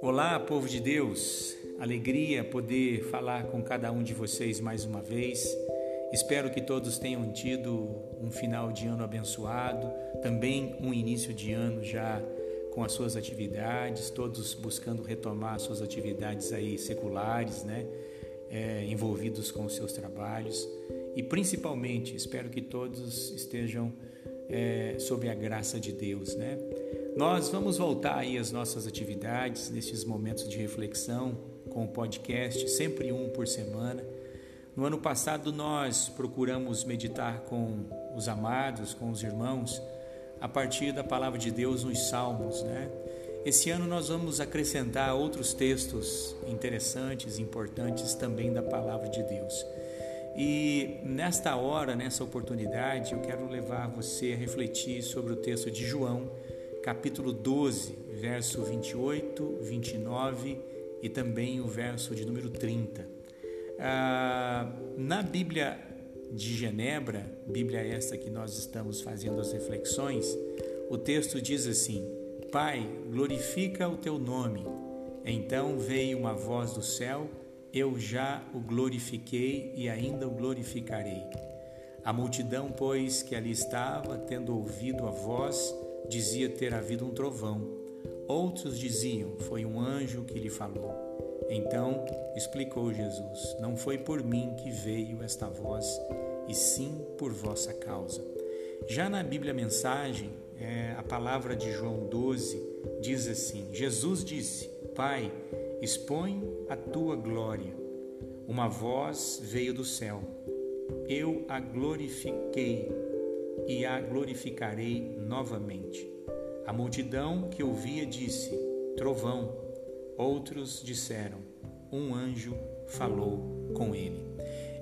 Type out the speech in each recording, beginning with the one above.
Olá, povo de Deus. Alegria poder falar com cada um de vocês mais uma vez. Espero que todos tenham tido um final de ano abençoado, também um início de ano já com as suas atividades, todos buscando retomar suas atividades aí seculares, né? É, envolvidos com os seus trabalhos e principalmente espero que todos estejam é, sob a graça de Deus, né? Nós vamos voltar aí às nossas atividades nesses momentos de reflexão com o podcast, sempre um por semana. No ano passado nós procuramos meditar com os amados, com os irmãos, a partir da palavra de Deus nos Salmos, né? Esse ano nós vamos acrescentar outros textos interessantes, importantes também da palavra de Deus. E nesta hora, nessa oportunidade, eu quero levar você a refletir sobre o texto de João, capítulo 12, verso 28, 29 e também o verso de número 30. Ah, na Bíblia de Genebra, Bíblia esta que nós estamos fazendo as reflexões, o texto diz assim: Pai, glorifica o teu nome. Então veio uma voz do céu, eu já o glorifiquei e ainda o glorificarei. A multidão, pois, que ali estava, tendo ouvido a voz, dizia ter havido um trovão. Outros diziam: Foi um anjo que lhe falou. Então explicou Jesus: Não foi por mim que veio esta voz, e sim por vossa causa. Já na Bíblia Mensagem, é, a palavra de João 12 diz assim: Jesus disse: Pai, expõe a tua glória. Uma voz veio do céu. Eu a glorifiquei e a glorificarei novamente. A multidão que ouvia disse: Trovão. Outros disseram: Um anjo falou com ele.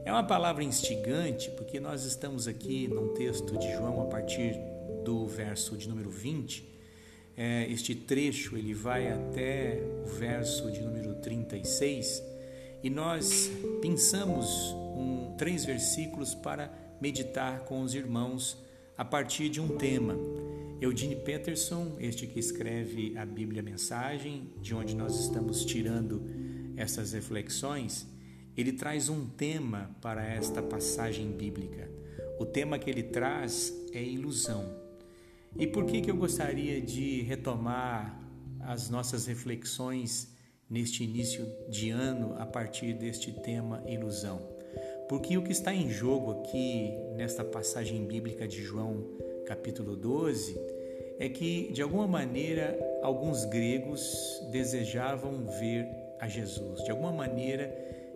É uma palavra instigante porque nós estamos aqui num texto de João a partir do verso de número 20. É, este trecho ele vai até o verso de número 36 e nós pensamos um, três versículos para meditar com os irmãos a partir de um tema. Eugene Peterson, este que escreve a Bíblia Mensagem, de onde nós estamos tirando essas reflexões, ele traz um tema para esta passagem bíblica. O tema que ele traz é ilusão. E por que, que eu gostaria de retomar as nossas reflexões neste início de ano a partir deste tema ilusão? Porque o que está em jogo aqui nesta passagem bíblica de João, capítulo 12, é que de alguma maneira alguns gregos desejavam ver a Jesus. De alguma maneira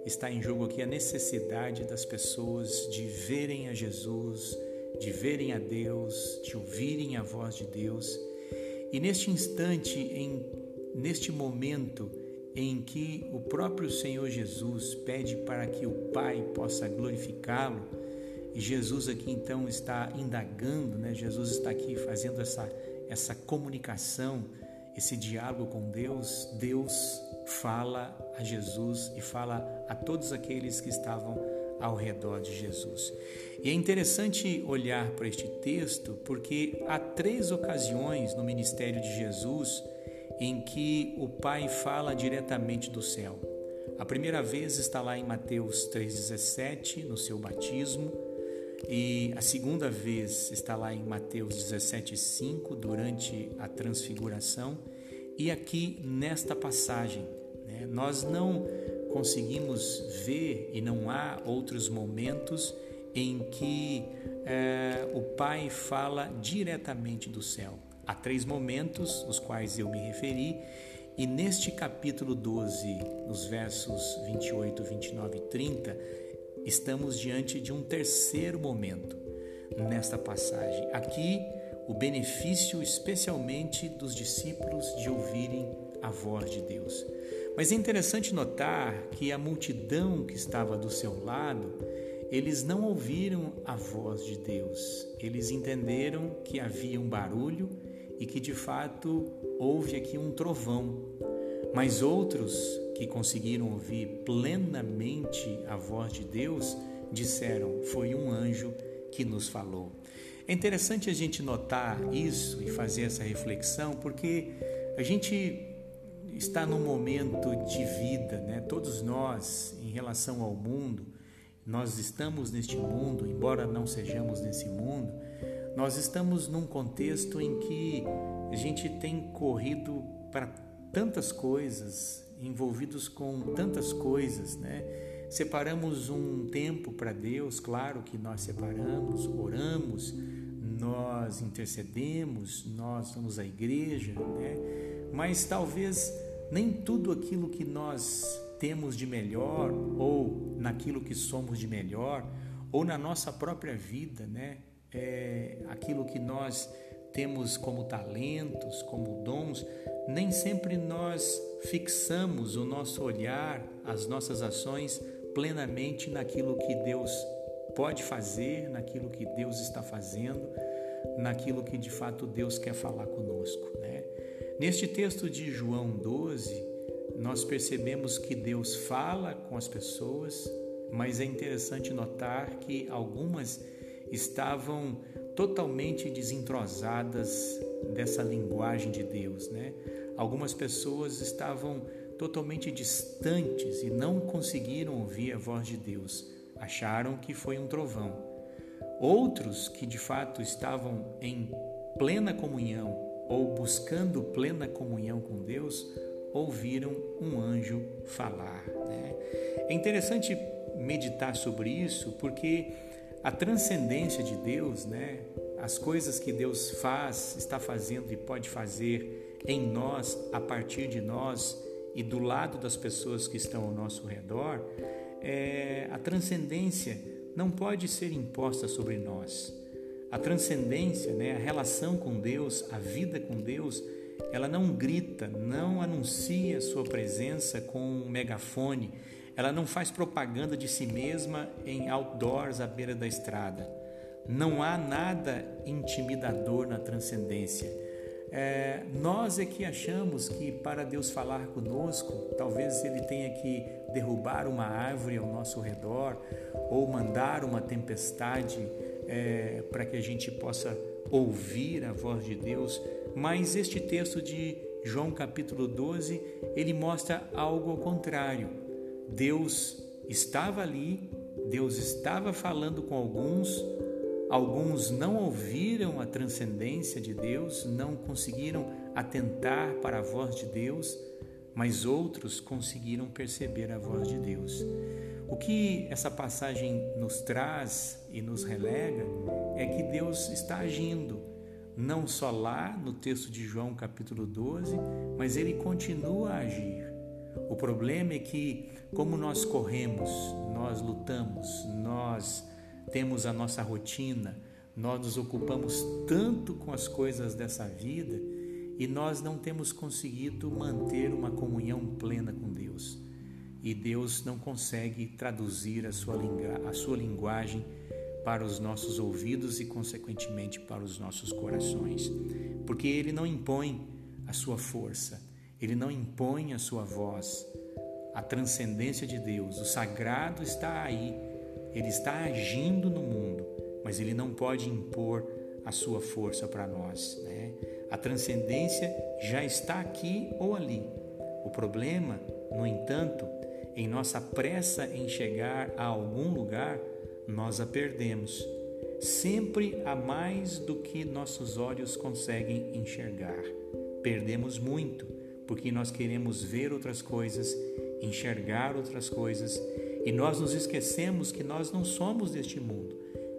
está em jogo aqui a necessidade das pessoas de verem a Jesus, de verem a Deus, de ouvirem a voz de Deus. E neste instante, em, neste momento, em que o próprio Senhor Jesus pede para que o Pai possa glorificá-lo, e Jesus aqui então está indagando, né? Jesus está aqui fazendo essa, essa comunicação, esse diálogo com Deus. Deus fala a Jesus e fala a todos aqueles que estavam ao redor de Jesus. E é interessante olhar para este texto porque há três ocasiões no ministério de Jesus em que o Pai fala diretamente do céu. A primeira vez está lá em Mateus 3,17, no seu batismo, e a segunda vez está lá em Mateus 17,5, durante a transfiguração, e aqui nesta passagem. Né, nós não conseguimos ver e não há outros momentos em que é, o Pai fala diretamente do céu. Há três momentos, os quais eu me referi, e neste capítulo 12, nos versos 28, 29 e 30, estamos diante de um terceiro momento nesta passagem. Aqui, o benefício especialmente dos discípulos de ouvirem a voz de Deus. Mas é interessante notar que a multidão que estava do seu lado, eles não ouviram a voz de Deus. Eles entenderam que havia um barulho e que de fato houve aqui um trovão. Mas outros que conseguiram ouvir plenamente a voz de Deus disseram: Foi um anjo que nos falou. É interessante a gente notar isso e fazer essa reflexão, porque a gente está num momento de vida, né? Todos nós, em relação ao mundo, nós estamos neste mundo, embora não sejamos nesse mundo, nós estamos num contexto em que a gente tem corrido para tantas coisas, envolvidos com tantas coisas, né? Separamos um tempo para Deus, claro que nós separamos, oramos, nós intercedemos, nós vamos à igreja, né? Mas talvez nem tudo aquilo que nós temos de melhor ou naquilo que somos de melhor ou na nossa própria vida, né? É, aquilo que nós temos como talentos, como dons, nem sempre nós fixamos o nosso olhar, as nossas ações plenamente naquilo que Deus pode fazer, naquilo que Deus está fazendo, naquilo que de fato Deus quer falar conosco. Né? Neste texto de João 12, nós percebemos que Deus fala com as pessoas, mas é interessante notar que algumas estavam totalmente desentrosadas dessa linguagem de Deus, né? Algumas pessoas estavam totalmente distantes e não conseguiram ouvir a voz de Deus. Acharam que foi um trovão. Outros que de fato estavam em plena comunhão ou buscando plena comunhão com Deus, ouviram um anjo falar. Né? É interessante meditar sobre isso porque a transcendência de Deus, né? as coisas que Deus faz, está fazendo e pode fazer em nós, a partir de nós e do lado das pessoas que estão ao nosso redor, é, a transcendência não pode ser imposta sobre nós. A transcendência, né, a relação com Deus, a vida com Deus, ela não grita, não anuncia sua presença com um megafone, ela não faz propaganda de si mesma em outdoors à beira da estrada. Não há nada intimidador na transcendência. É, nós é que achamos que para Deus falar conosco, talvez Ele tenha que derrubar uma árvore ao nosso redor ou mandar uma tempestade é, para que a gente possa ouvir a voz de Deus. Mas este texto de João capítulo 12, ele mostra algo ao contrário. Deus estava ali, Deus estava falando com alguns, alguns não ouviram a transcendência de Deus, não conseguiram atentar para a voz de Deus, mas outros conseguiram perceber a voz de Deus. O que essa passagem nos traz e nos relega é que Deus está agindo, não só lá no texto de João capítulo 12, mas ele continua a agir. O problema é que, como nós corremos, nós lutamos, nós temos a nossa rotina, nós nos ocupamos tanto com as coisas dessa vida e nós não temos conseguido manter uma comunhão plena com Deus. E Deus não consegue traduzir a sua, a sua linguagem para os nossos ouvidos e, consequentemente, para os nossos corações, porque Ele não impõe a sua força, ele não impõe a sua voz. A transcendência de Deus, o sagrado está aí. Ele está agindo no mundo, mas ele não pode impor a sua força para nós. Né? A transcendência já está aqui ou ali. O problema, no entanto, em nossa pressa em chegar a algum lugar, nós a perdemos. Sempre há mais do que nossos olhos conseguem enxergar. Perdemos muito porque nós queremos ver outras coisas, enxergar outras coisas e nós nos esquecemos que nós não somos deste mundo.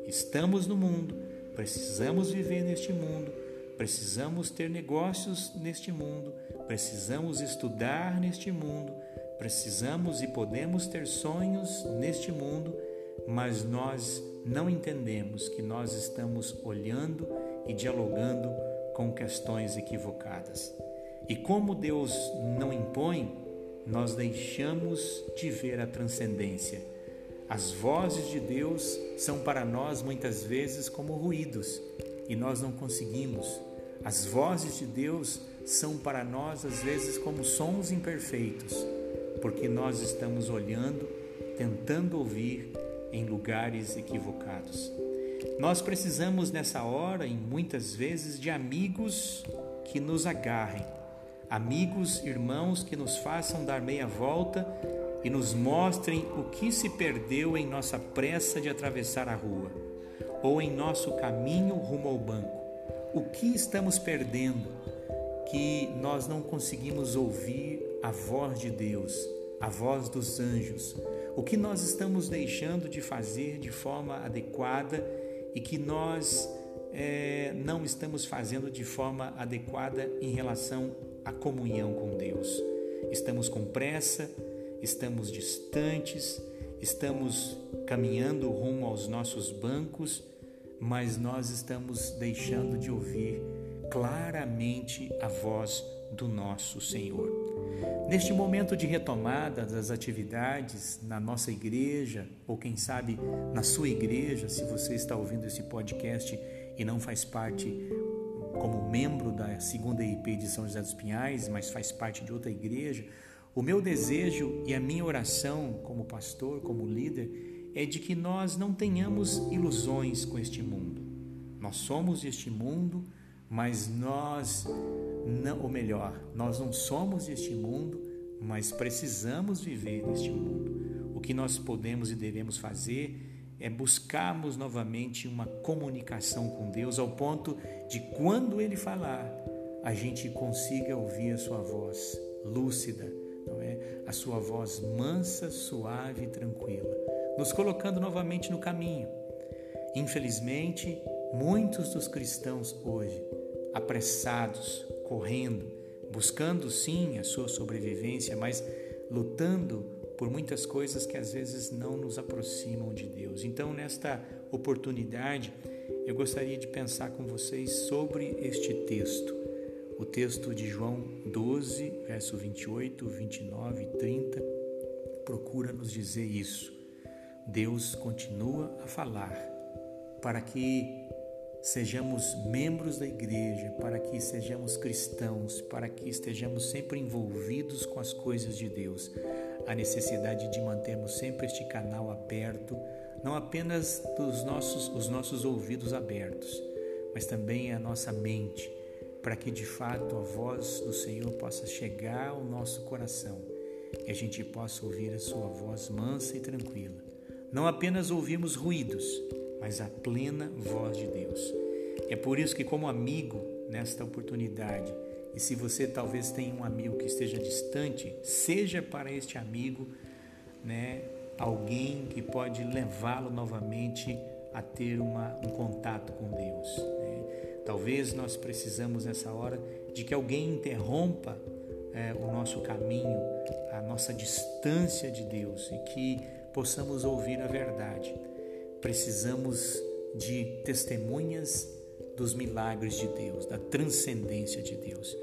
Estamos no mundo, precisamos viver neste mundo, precisamos ter negócios neste mundo, precisamos estudar neste mundo, precisamos e podemos ter sonhos neste mundo, mas nós não entendemos que nós estamos olhando e dialogando com questões equivocadas. E como Deus não impõe, nós deixamos de ver a transcendência. As vozes de Deus são para nós muitas vezes como ruídos e nós não conseguimos. As vozes de Deus são para nós às vezes como sons imperfeitos, porque nós estamos olhando, tentando ouvir em lugares equivocados. Nós precisamos nessa hora, e muitas vezes, de amigos que nos agarrem, amigos, irmãos que nos façam dar meia volta e nos mostrem o que se perdeu em nossa pressa de atravessar a rua ou em nosso caminho rumo ao banco. O que estamos perdendo que nós não conseguimos ouvir a voz de Deus, a voz dos anjos? O que nós estamos deixando de fazer de forma adequada e que nós é, não estamos fazendo de forma adequada em relação à comunhão com Deus? Estamos com pressa, estamos distantes, estamos caminhando rumo aos nossos bancos, mas nós estamos deixando de ouvir claramente a voz do nosso Senhor. Neste momento de retomada das atividades na nossa igreja, ou quem sabe na sua igreja, se você está ouvindo esse podcast e não faz parte como membro da segunda IP de São José dos Pinhais, mas faz parte de outra igreja, o meu desejo e a minha oração como pastor, como líder, é de que nós não tenhamos ilusões com este mundo. Nós somos este mundo, mas nós não, ou melhor, nós não somos este mundo, mas precisamos viver neste mundo. O que nós podemos e devemos fazer é buscarmos novamente uma comunicação com Deus ao ponto de quando ele falar, a gente consiga ouvir a sua voz lúcida, não é? A sua voz mansa, suave e tranquila, nos colocando novamente no caminho. Infelizmente, muitos dos cristãos hoje, apressados, correndo, buscando sim a sua sobrevivência, mas lutando por muitas coisas que às vezes não nos aproximam de Deus. Então, nesta oportunidade, eu gostaria de pensar com vocês sobre este texto o texto de João 12, verso 28, 29 e 30 procura nos dizer isso. Deus continua a falar para que sejamos membros da igreja, para que sejamos cristãos, para que estejamos sempre envolvidos com as coisas de Deus. A necessidade de mantermos sempre este canal aberto, não apenas dos nossos, os nossos ouvidos abertos, mas também a nossa mente para que de fato a voz do Senhor possa chegar ao nosso coração e a gente possa ouvir a sua voz mansa e tranquila. Não apenas ouvimos ruídos, mas a plena voz de Deus. É por isso que, como amigo, nesta oportunidade, e se você talvez tenha um amigo que esteja distante, seja para este amigo, né, alguém que pode levá-lo novamente a ter uma, um contato com Deus. Né? Talvez nós precisamos nessa hora de que alguém interrompa é, o nosso caminho, a nossa distância de Deus e que possamos ouvir a verdade. Precisamos de testemunhas dos milagres de Deus, da transcendência de Deus.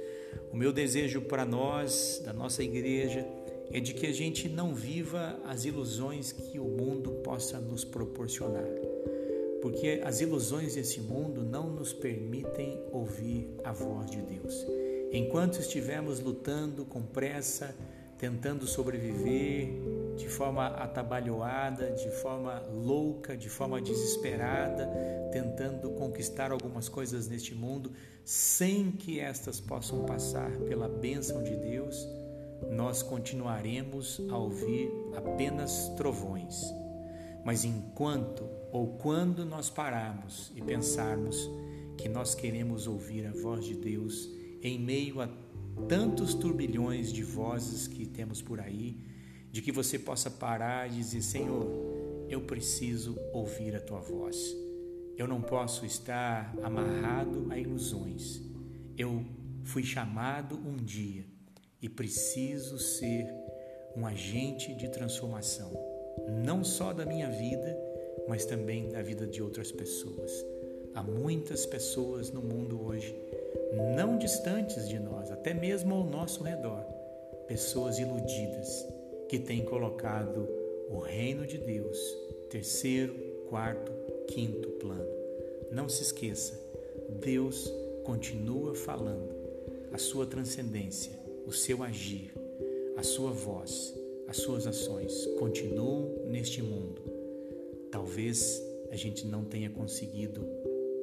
O meu desejo para nós, da nossa igreja, é de que a gente não viva as ilusões que o mundo possa nos proporcionar porque as ilusões desse mundo não nos permitem ouvir a voz de Deus. Enquanto estivermos lutando com pressa, tentando sobreviver de forma atabalhoada, de forma louca, de forma desesperada, tentando conquistar algumas coisas neste mundo, sem que estas possam passar pela bênção de Deus, nós continuaremos a ouvir apenas trovões. Mas enquanto ou quando nós pararmos e pensarmos que nós queremos ouvir a voz de Deus em meio a tantos turbilhões de vozes que temos por aí, de que você possa parar e dizer: Senhor, eu preciso ouvir a tua voz. Eu não posso estar amarrado a ilusões. Eu fui chamado um dia e preciso ser um agente de transformação, não só da minha vida, mas também da vida de outras pessoas. Há muitas pessoas no mundo hoje, não distantes de nós, até mesmo ao nosso redor, pessoas iludidas que têm colocado o reino de Deus terceiro, quarto, quinto plano. Não se esqueça, Deus continua falando, a sua transcendência, o seu agir, a sua voz, as suas ações continuam neste mundo Talvez a gente não tenha conseguido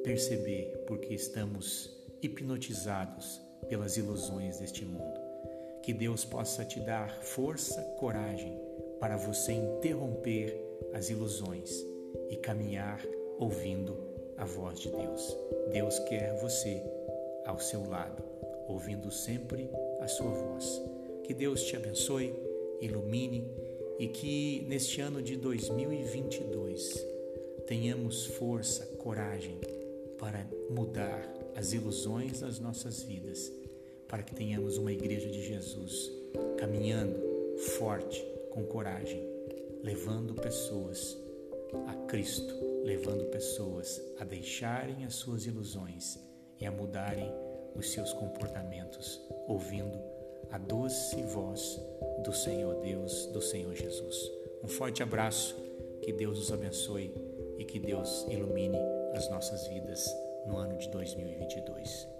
perceber porque estamos hipnotizados pelas ilusões deste mundo. Que Deus possa te dar força, coragem para você interromper as ilusões e caminhar ouvindo a voz de Deus. Deus quer você ao seu lado, ouvindo sempre a sua voz. Que Deus te abençoe, ilumine e que neste ano de 2022 tenhamos força, coragem para mudar as ilusões das nossas vidas, para que tenhamos uma igreja de Jesus caminhando forte, com coragem, levando pessoas a Cristo, levando pessoas a deixarem as suas ilusões e a mudarem os seus comportamentos, ouvindo a doce voz do Senhor Deus, do Senhor Jesus. Um forte abraço, que Deus os abençoe e que Deus ilumine as nossas vidas no ano de 2022.